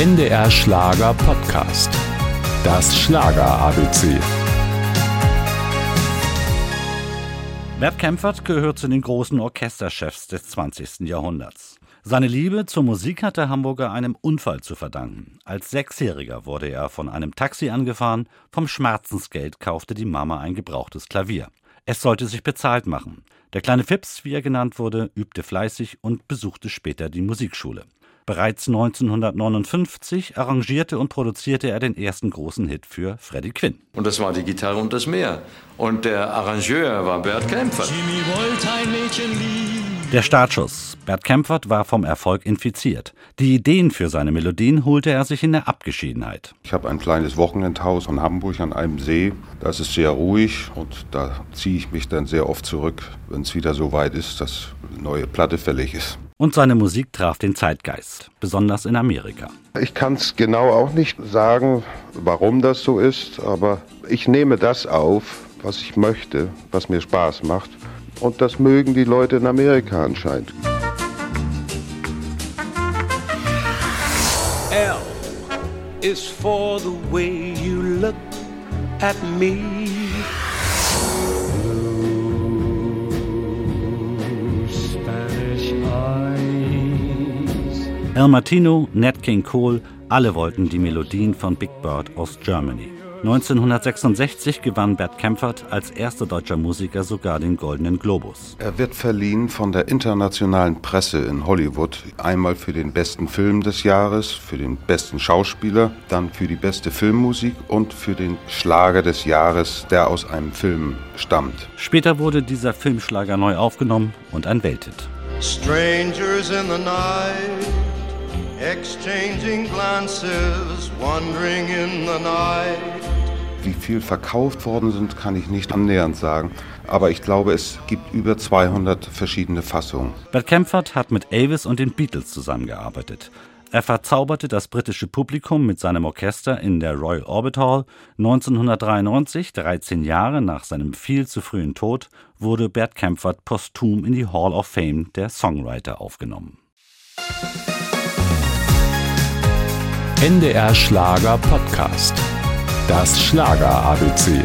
NDR Schlager Podcast. Das Schlager ABC. Bert Kempfert gehört zu den großen Orchesterchefs des 20. Jahrhunderts. Seine Liebe zur Musik hat der Hamburger einem Unfall zu verdanken. Als Sechsjähriger wurde er von einem Taxi angefahren, vom Schmerzensgeld kaufte die Mama ein gebrauchtes Klavier. Es sollte sich bezahlt machen. Der kleine Fips, wie er genannt wurde, übte fleißig und besuchte später die Musikschule. Bereits 1959 arrangierte und produzierte er den ersten großen Hit für Freddie Quinn. Und das war die Gitarre und das Meer. Und der Arrangeur war Bert Kämpfer. Jimmy wollte ein Mädchen lieben. Der Startschuss. Bert Kempfert war vom Erfolg infiziert. Die Ideen für seine Melodien holte er sich in der Abgeschiedenheit. Ich habe ein kleines Wochenendhaus in Hamburg an einem See. Das ist sehr ruhig und da ziehe ich mich dann sehr oft zurück, wenn es wieder so weit ist, dass eine neue Platte fällig ist. Und seine Musik traf den Zeitgeist, besonders in Amerika. Ich kann es genau auch nicht sagen, warum das so ist, aber ich nehme das auf, was ich möchte, was mir Spaß macht. Und das mögen die Leute in Amerika anscheinend. L is for the way you look at me. Spanish eyes. El Martino, Nat King Cole, alle wollten die Melodien von Big Bird aus Germany. 1966 gewann Bert Kempfert als erster deutscher Musiker sogar den Goldenen Globus. Er wird verliehen von der internationalen Presse in Hollywood. Einmal für den besten Film des Jahres, für den besten Schauspieler, dann für die beste Filmmusik und für den Schlager des Jahres, der aus einem Film stammt. Später wurde dieser Filmschlager neu aufgenommen und ein Welthit. Strangers in the night, exchanging glances, wandering in the night. Wie viel verkauft worden sind, kann ich nicht annähernd sagen. Aber ich glaube, es gibt über 200 verschiedene Fassungen. Bert Kempfert hat mit Elvis und den Beatles zusammengearbeitet. Er verzauberte das britische Publikum mit seinem Orchester in der Royal Orbit Hall. 1993, 13 Jahre nach seinem viel zu frühen Tod, wurde Bert Kempfert posthum in die Hall of Fame der Songwriter aufgenommen. NDR Schlager Podcast. Das Schlager ABC.